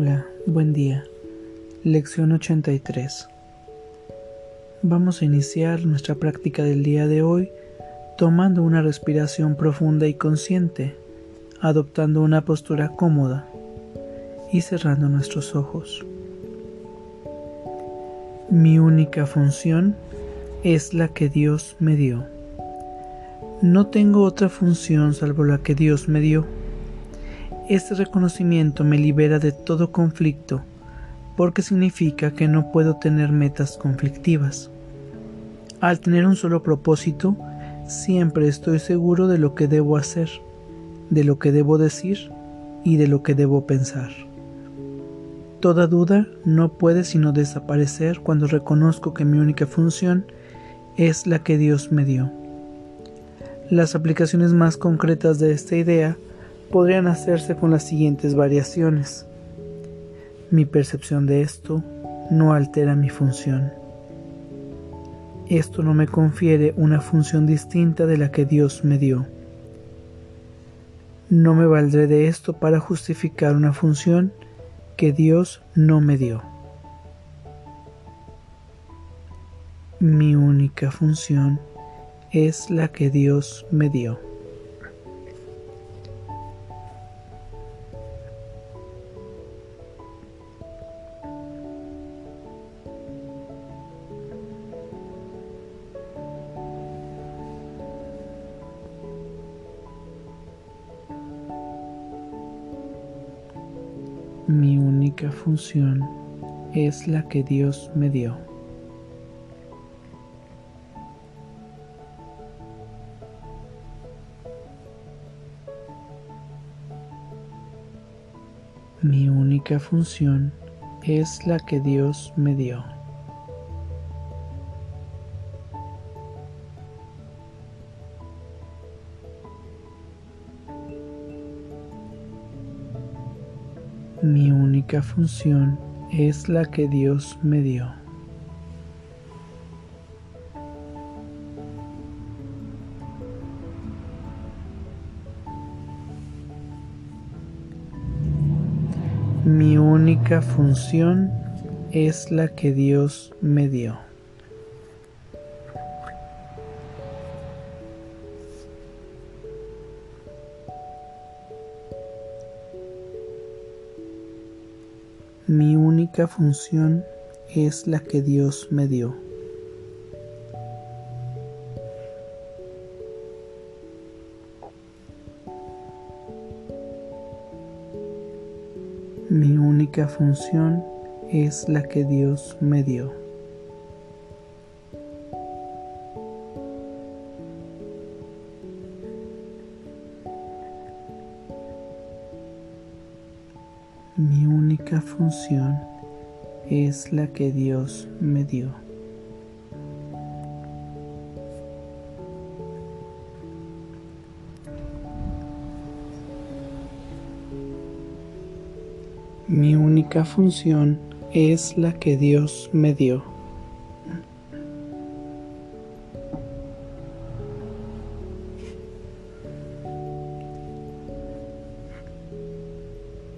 Hola, buen día. Lección 83. Vamos a iniciar nuestra práctica del día de hoy tomando una respiración profunda y consciente, adoptando una postura cómoda y cerrando nuestros ojos. Mi única función es la que Dios me dio. No tengo otra función salvo la que Dios me dio. Este reconocimiento me libera de todo conflicto porque significa que no puedo tener metas conflictivas. Al tener un solo propósito, siempre estoy seguro de lo que debo hacer, de lo que debo decir y de lo que debo pensar. Toda duda no puede sino desaparecer cuando reconozco que mi única función es la que Dios me dio. Las aplicaciones más concretas de esta idea podrían hacerse con las siguientes variaciones. Mi percepción de esto no altera mi función. Esto no me confiere una función distinta de la que Dios me dio. No me valdré de esto para justificar una función que Dios no me dio. Mi única función es la que Dios me dio. Única función es la que Dios me dio. Mi única función es la que Dios me dio. Única función es la que Dios me dio. Mi única función es la que Dios me dio. Única función es la que Dios me dio. Mi única función es la que Dios me dio. Mi única función es la que Dios me dio. Mi única función es la que Dios me dio.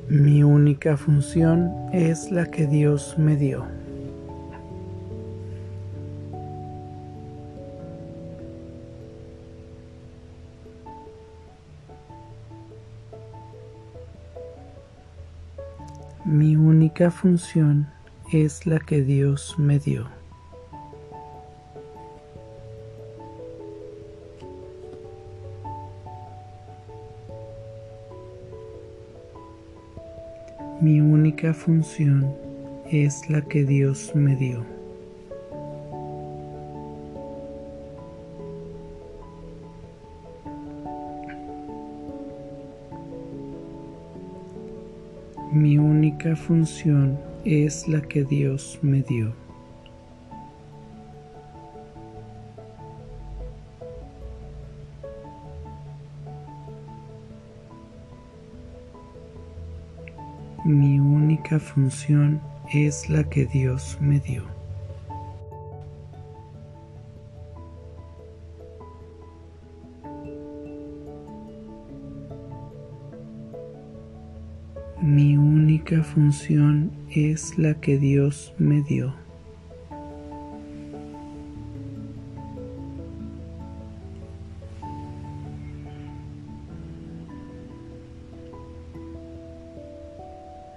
Mi función es la que Dios me dio. Mi única función es la que Dios me dio. Única función es la que Dios me dio. Mi única función es la que Dios me dio. Única función es la que Dios me dio. Mi única función es la que Dios me dio.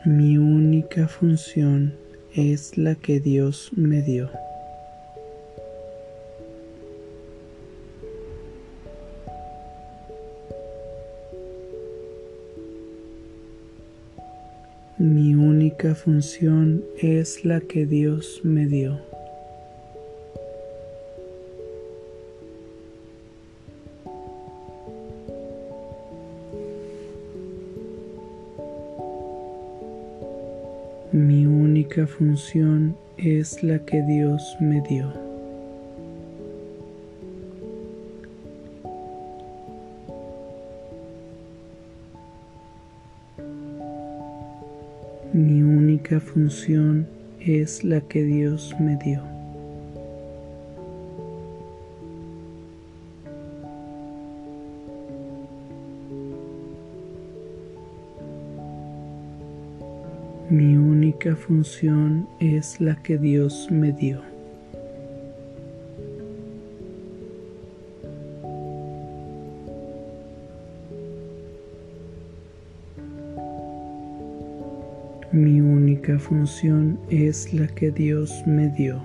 Mi función es la que Dios me dio. Mi única función es la que Dios me dio. Mi única función es la que Dios me dio. Mi única función es la que Dios me dio. Mi única función es la que Dios me dio. Mi única función es la que Dios me dio.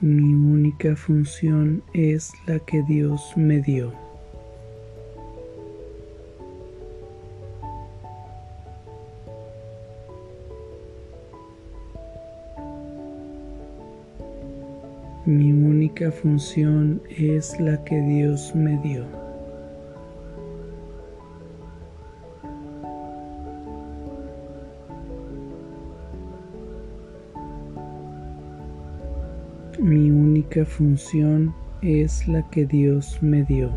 Mi única función es la que Dios me dio. Mi única función es la que Dios me dio. Única función es la que Dios me dio.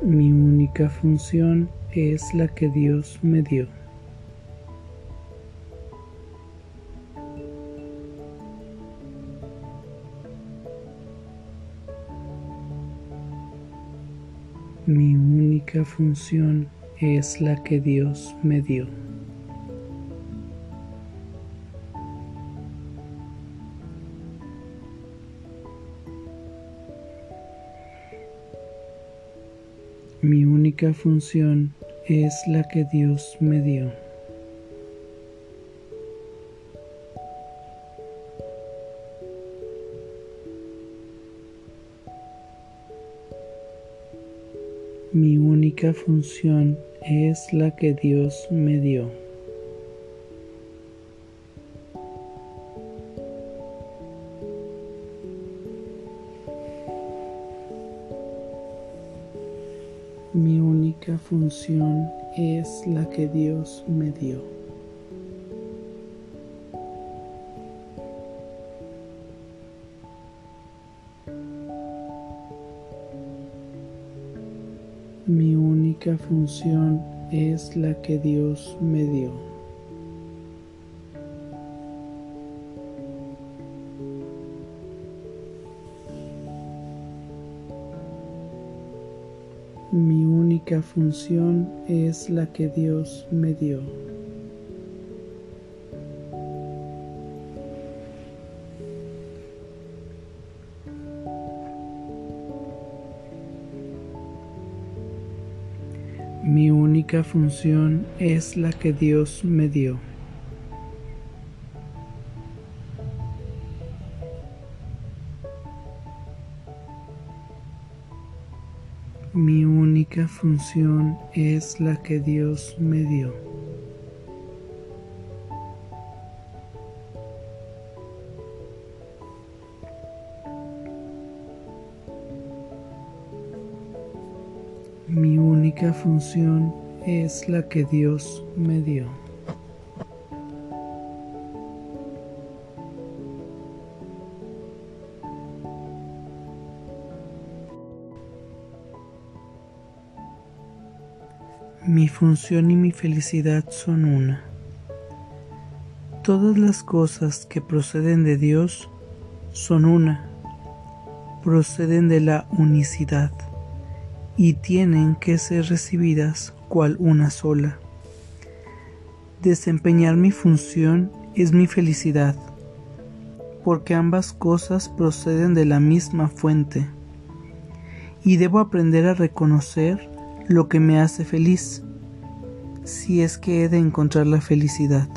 Mi única función es la que Dios me dio. Mi única función es la que Dios me dio. Mi única función es la que Dios me dio. Mi única función es la que Dios me dio. Mi única función es la que Dios me dio. Función es la que Dios me dio. Mi única función es la que Dios me dio. Única función es la que Dios me dio. Mi única función es la que Dios me dio. Mi única función es la que Dios me dio. Mi función y mi felicidad son una. Todas las cosas que proceden de Dios son una, proceden de la unicidad y tienen que ser recibidas cual una sola. Desempeñar mi función es mi felicidad, porque ambas cosas proceden de la misma fuente, y debo aprender a reconocer lo que me hace feliz, si es que he de encontrar la felicidad.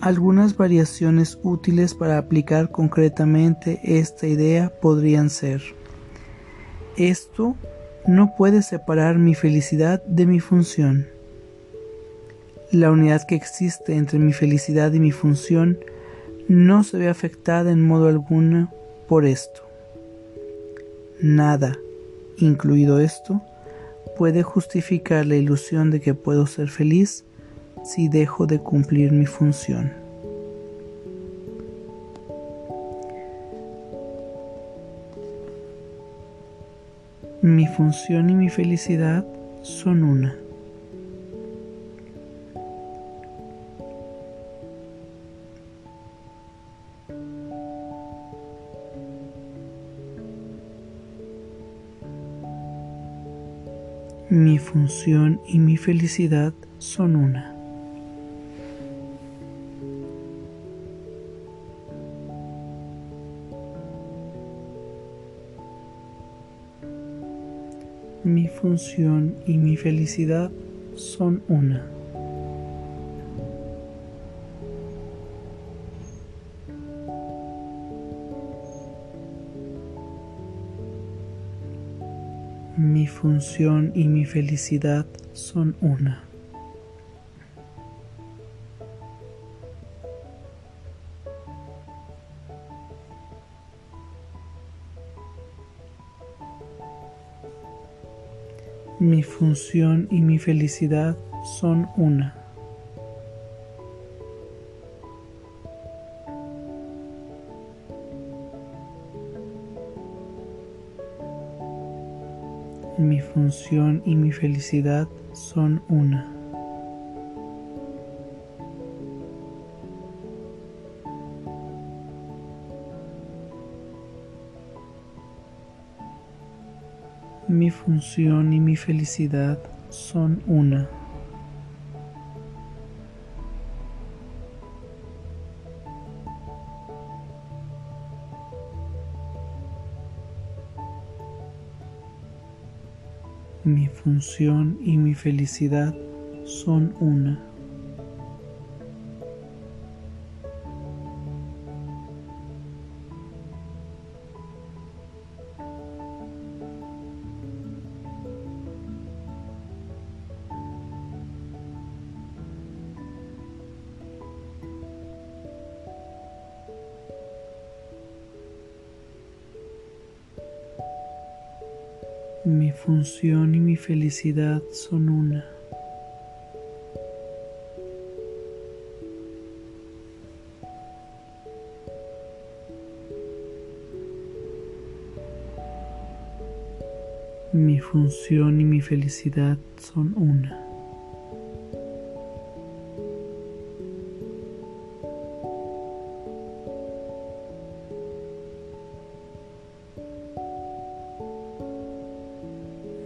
Algunas variaciones útiles para aplicar concretamente esta idea podrían ser esto no puede separar mi felicidad de mi función. La unidad que existe entre mi felicidad y mi función no se ve afectada en modo alguno por esto. Nada, incluido esto, puede justificar la ilusión de que puedo ser feliz si dejo de cumplir mi función. Función y mi felicidad son una. Mi función y mi felicidad son una. Función y mi felicidad son una. Mi función y mi felicidad son una. Mi función y mi felicidad son una. Mi función y mi felicidad son una. Mi función y mi felicidad son una. Mi función y mi felicidad son una. Mi función y mi felicidad son una. Mi función y mi felicidad son una.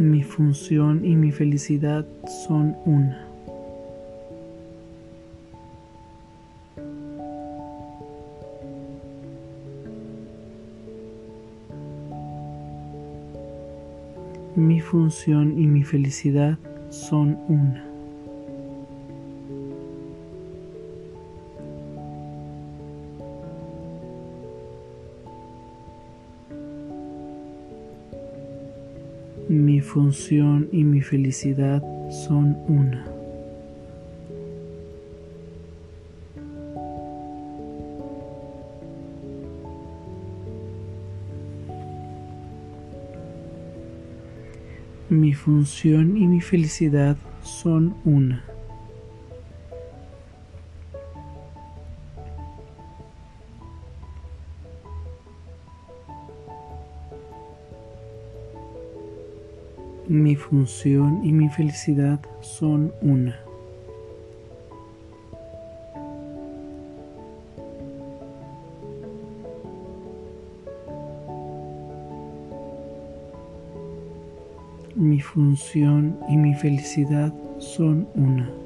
Mi función y mi felicidad son una. Mi función y mi felicidad son una. Función y mi felicidad son una. Mi función y mi felicidad son una. Función y mi felicidad son una. Mi función y mi felicidad son una.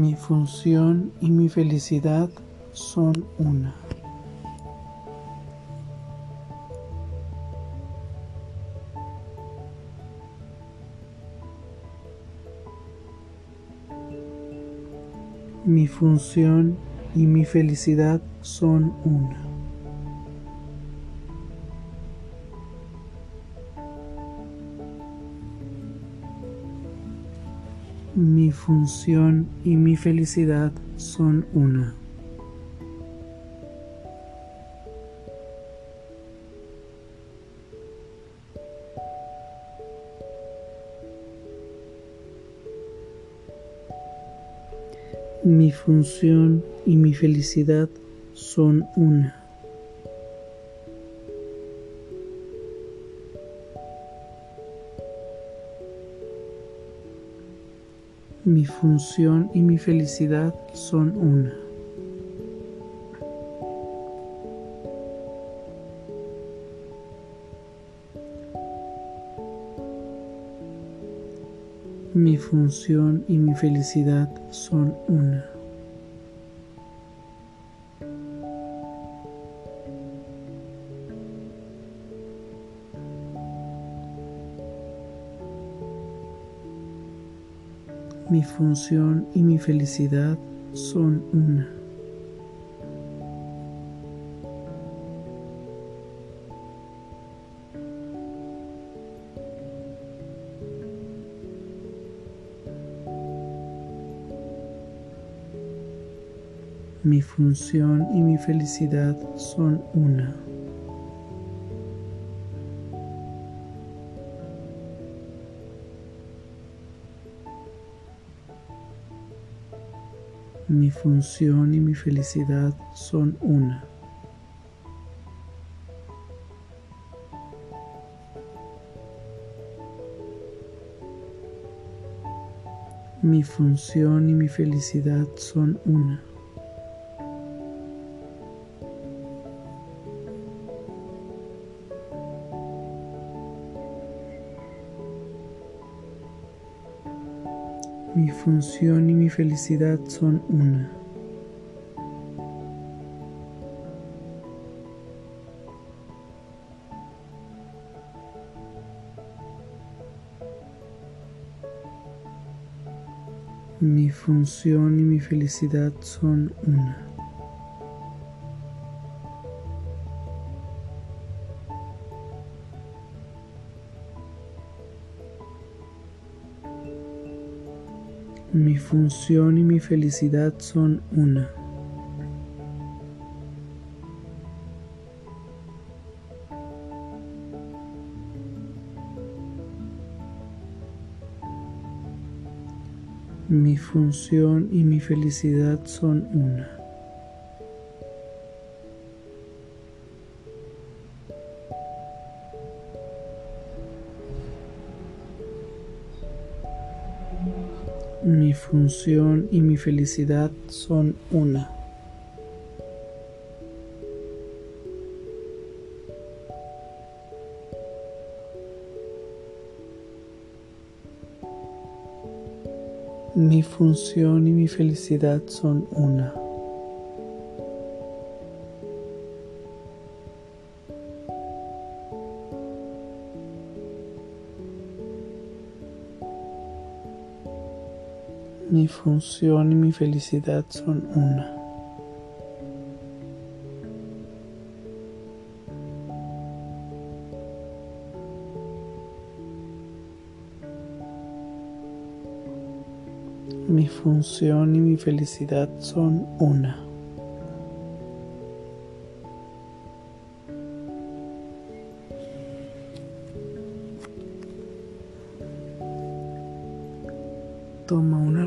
Mi función y mi felicidad son una. Mi función y mi felicidad son una. Mi función y mi felicidad son una. Mi función y mi felicidad son una. Mi función y mi felicidad son una. Mi función y mi felicidad son una. Mi función y mi felicidad son una. Mi función y mi felicidad son una. Mi función y mi felicidad son una. Mi función y mi felicidad son una. Función y mi felicidad son una. Mi función y mi felicidad son una. Mi función y mi felicidad son una. Mi función y mi felicidad son una. Función y mi felicidad son una. Mi función y mi felicidad son una. Mi función y mi felicidad son una. Mi función y mi felicidad son una.